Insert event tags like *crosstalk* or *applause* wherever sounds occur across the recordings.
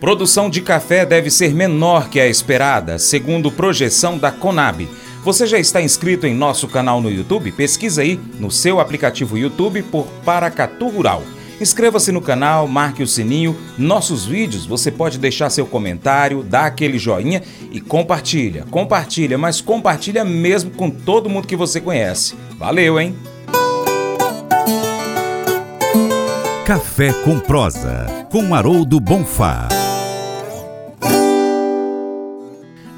Produção de café deve ser menor que a esperada, segundo projeção da Conab. Você já está inscrito em nosso canal no YouTube? Pesquisa aí no seu aplicativo YouTube por Paracatu Rural. Inscreva-se no canal, marque o sininho. Nossos vídeos você pode deixar seu comentário, dar aquele joinha e compartilha. Compartilha, mas compartilha mesmo com todo mundo que você conhece. Valeu, hein? Café com prosa, com Haroldo Bonfá.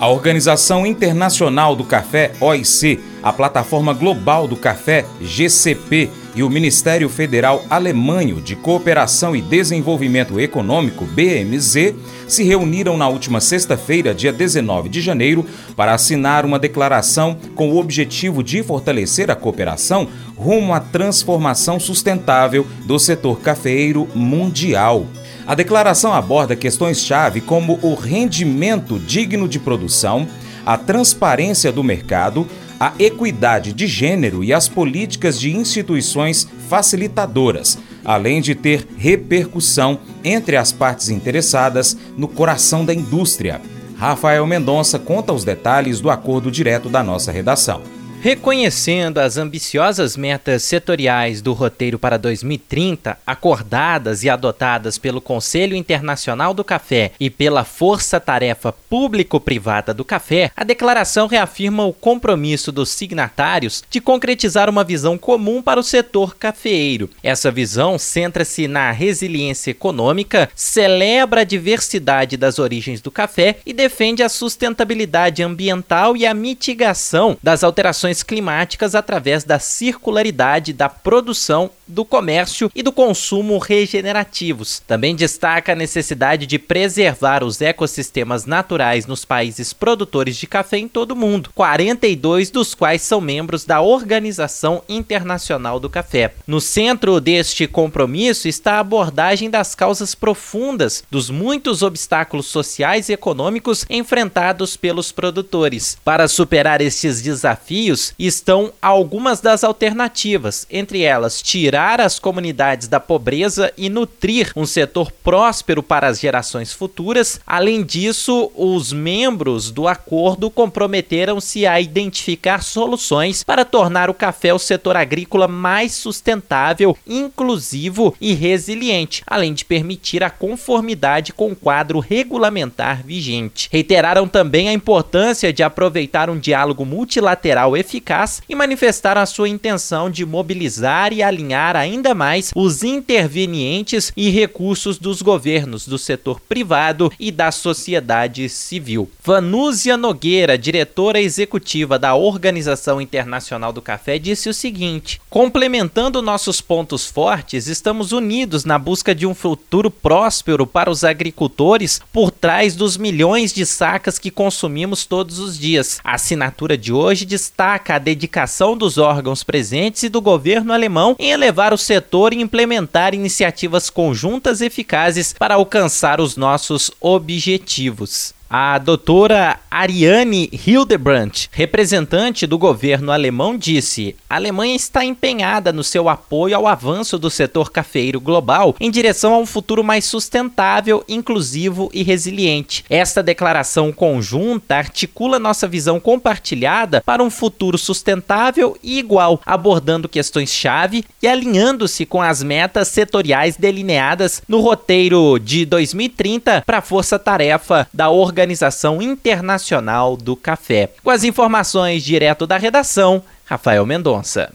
A Organização Internacional do Café, OIC, a Plataforma Global do Café, GCP, e o Ministério Federal Alemanho de Cooperação e Desenvolvimento Econômico, BMZ, se reuniram na última sexta-feira, dia 19 de janeiro, para assinar uma declaração com o objetivo de fortalecer a cooperação rumo à transformação sustentável do setor cafeeiro mundial. A declaração aborda questões-chave como o rendimento digno de produção, a transparência do mercado, a equidade de gênero e as políticas de instituições facilitadoras, além de ter repercussão entre as partes interessadas no coração da indústria. Rafael Mendonça conta os detalhes do acordo direto da nossa redação. Reconhecendo as ambiciosas metas setoriais do roteiro para 2030, acordadas e adotadas pelo Conselho Internacional do Café e pela Força Tarefa Público-Privada do Café, a declaração reafirma o compromisso dos signatários de concretizar uma visão comum para o setor cafeeiro. Essa visão centra-se na resiliência econômica, celebra a diversidade das origens do café e defende a sustentabilidade ambiental e a mitigação das alterações climáticas através da circularidade da produção, do comércio e do consumo regenerativos. Também destaca a necessidade de preservar os ecossistemas naturais nos países produtores de café em todo o mundo, 42 dos quais são membros da Organização Internacional do Café. No centro deste compromisso está a abordagem das causas profundas dos muitos obstáculos sociais e econômicos enfrentados pelos produtores. Para superar estes desafios, estão algumas das alternativas, entre elas tirar as comunidades da pobreza e nutrir um setor próspero para as gerações futuras. Além disso, os membros do acordo comprometeram-se a identificar soluções para tornar o café o setor agrícola mais sustentável, inclusivo e resiliente, além de permitir a conformidade com o quadro regulamentar vigente. Reiteraram também a importância de aproveitar um diálogo multilateral eficaz e manifestaram a sua intenção de mobilizar e alinhar ainda mais os intervenientes e recursos dos governos, do setor privado e da sociedade civil. Vanúzia Nogueira, diretora executiva da Organização Internacional do Café, disse o seguinte: complementando nossos pontos fortes, estamos unidos na busca de um futuro próspero para os agricultores por trás dos milhões de sacas que consumimos todos os dias. A assinatura de hoje destaca destaca a dedicação dos órgãos presentes e do governo alemão em elevar o setor e implementar iniciativas conjuntas eficazes para alcançar os nossos objetivos. A doutora Ariane Hildebrandt, representante do governo alemão, disse: a Alemanha está empenhada no seu apoio ao avanço do setor cafeiro global em direção a um futuro mais sustentável, inclusivo e resiliente. Esta declaração conjunta articula nossa visão compartilhada para um futuro sustentável e igual, abordando questões-chave e alinhando-se com as metas setoriais delineadas no roteiro de 2030 para a força-tarefa da organização Organização Internacional do Café. Com as informações direto da redação, Rafael Mendonça.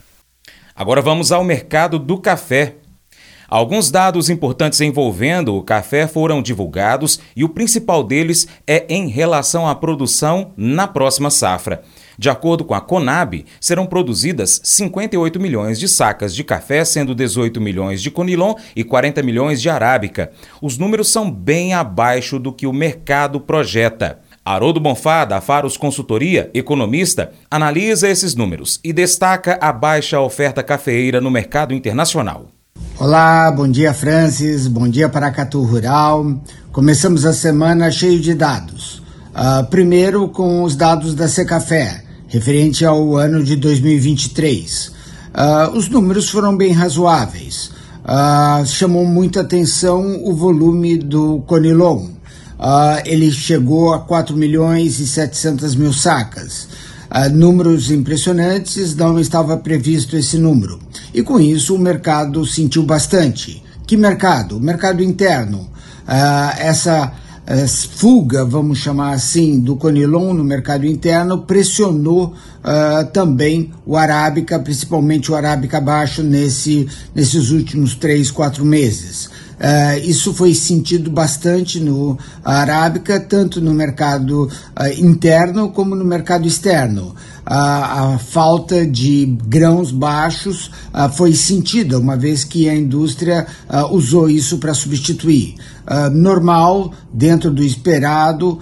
Agora vamos ao mercado do café. Alguns dados importantes envolvendo o café foram divulgados e o principal deles é em relação à produção na próxima safra. De acordo com a Conab, serão produzidas 58 milhões de sacas de café, sendo 18 milhões de conilon e 40 milhões de arábica. Os números são bem abaixo do que o mercado projeta. Haroldo Bonfá, da Faros Consultoria, economista, analisa esses números e destaca a baixa oferta cafeeira no mercado internacional. Olá, bom dia Francis, bom dia Paracatu Rural. Começamos a semana cheio de dados. Uh, primeiro com os dados da Secafé, referente ao ano de 2023. Uh, ah, os números foram bem razoáveis. Uh, chamou muita atenção o volume do Conilon, uh, ele chegou a 4 milhões e 700 mil sacas. Uh, números impressionantes, não estava previsto esse número. E com isso o mercado sentiu bastante. Que mercado? O mercado interno. Uh, essa uh, fuga, vamos chamar assim, do Conilon no mercado interno pressionou também o Arábica, principalmente o Arábica baixo, nesse, nesses últimos três, quatro meses. Uh, isso foi sentido bastante no Arábica, tanto no mercado uh, interno como no mercado externo. Uh, a falta de grãos baixos foi sentida, uma vez que a indústria usou isso para substituir. normal, dentro do esperado,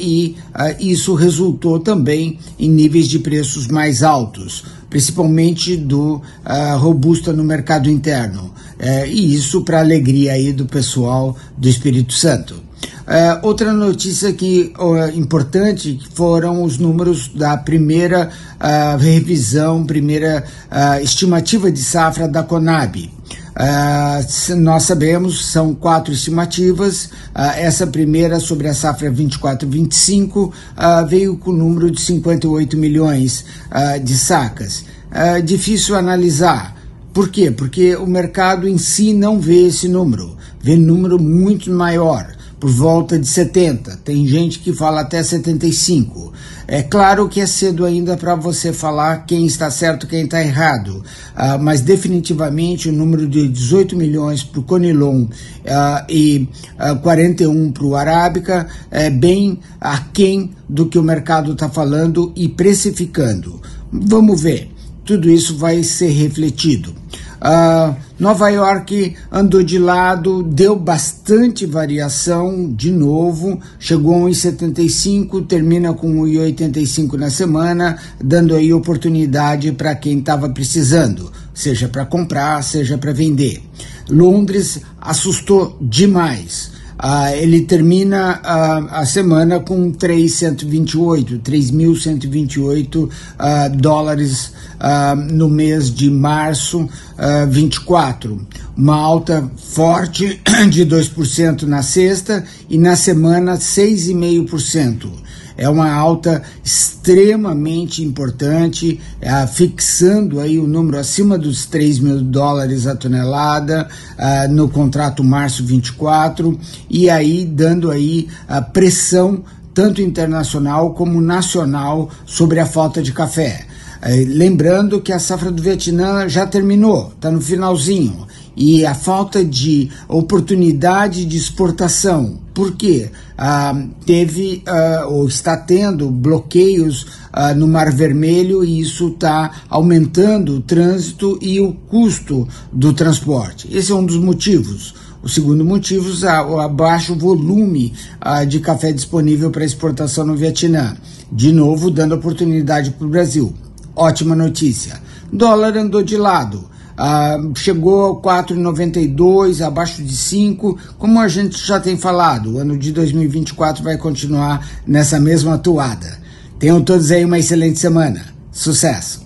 e isso resultou também em níveis de preços mais altos principalmente do uh, robusta no mercado interno. Uh, e isso para alegria aí do pessoal do Espírito Santo. Uh, outra notícia que uh, importante foram os números da primeira uh, revisão, primeira estimativa de safra da Conab. Uh, nós sabemos, são quatro estimativas. Uh, essa primeira, sobre a safra 24-25, uh, veio com o número de 58 milhões de sacas. difícil analisar. Por quê? Porque o mercado em si não vê esse número, vê número muito maior por volta de 70. Tem gente que fala até 75. É claro que é cedo ainda para você falar quem está certo quem está errado, uh, mas definitivamente o número de 18 milhões para o Conilon uh, e uh, 41 para o Arábica é bem aquém do que o mercado está falando e precificando. Vamos ver, tudo isso vai ser refletido. Uh, Nova York andou de lado, deu bastante variação de novo, chegou a 1,75, termina com 1,85 na semana, dando aí oportunidade para quem estava precisando, seja para comprar, seja para vender. Londres assustou demais. Uh, ele termina uh, a semana com 3.128, 3.128 uh, dólares no mês de março uh, 24. Uma alta forte *clears throat* de 2% na sexta e na semana 6,5% é uma alta extremamente importante, é, fixando aí o número acima dos 3 mil dólares a tonelada uh, no contrato março 24 e aí dando aí a pressão tanto internacional como nacional sobre a falta de café. Lembrando que a safra do Vietnã já terminou, está no finalzinho e a falta de oportunidade de exportação. Por quê? Ah, teve ah, ou está tendo bloqueios ah, no Mar Vermelho e isso está aumentando o trânsito e o custo do transporte. Esse é um dos motivos. O segundo motivo é o baixo volume ah, de café disponível para exportação no Vietnã. De novo, dando oportunidade para o Brasil. Ótima notícia. Dólar andou de lado ah, chegou a 4,92, abaixo de 5. Como a gente já tem falado, o ano de 2024 vai continuar nessa mesma toada. Tenham todos aí uma excelente semana. Sucesso!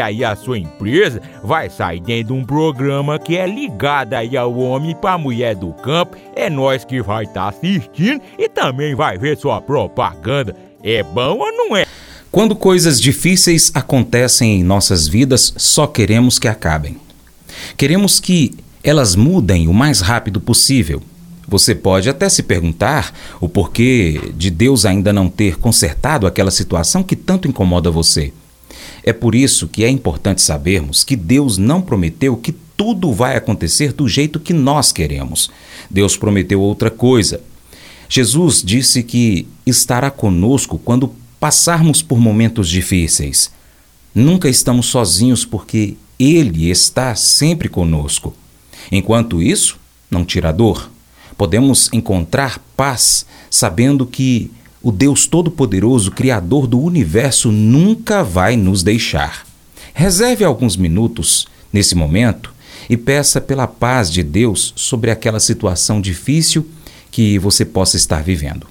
aí a sua empresa vai sair dentro de um programa que é ligado aí ao homem para mulher do campo. É nós que vai estar tá assistindo e também vai ver sua propaganda. É bom ou não é? Quando coisas difíceis acontecem em nossas vidas, só queremos que acabem. Queremos que elas mudem o mais rápido possível. Você pode até se perguntar o porquê de Deus ainda não ter consertado aquela situação que tanto incomoda você. É por isso que é importante sabermos que Deus não prometeu que tudo vai acontecer do jeito que nós queremos. Deus prometeu outra coisa. Jesus disse que estará conosco quando passarmos por momentos difíceis. Nunca estamos sozinhos porque Ele está sempre conosco. Enquanto isso, não tira dor. Podemos encontrar paz sabendo que o Deus Todo-Poderoso, Criador do universo, nunca vai nos deixar. Reserve alguns minutos nesse momento e peça pela paz de Deus sobre aquela situação difícil que você possa estar vivendo.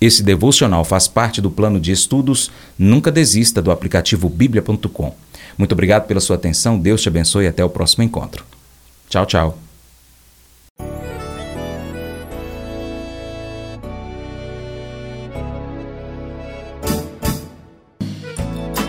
Esse devocional faz parte do plano de estudos. Nunca desista do aplicativo bíblia.com. Muito obrigado pela sua atenção. Deus te abençoe e até o próximo encontro. Tchau, tchau.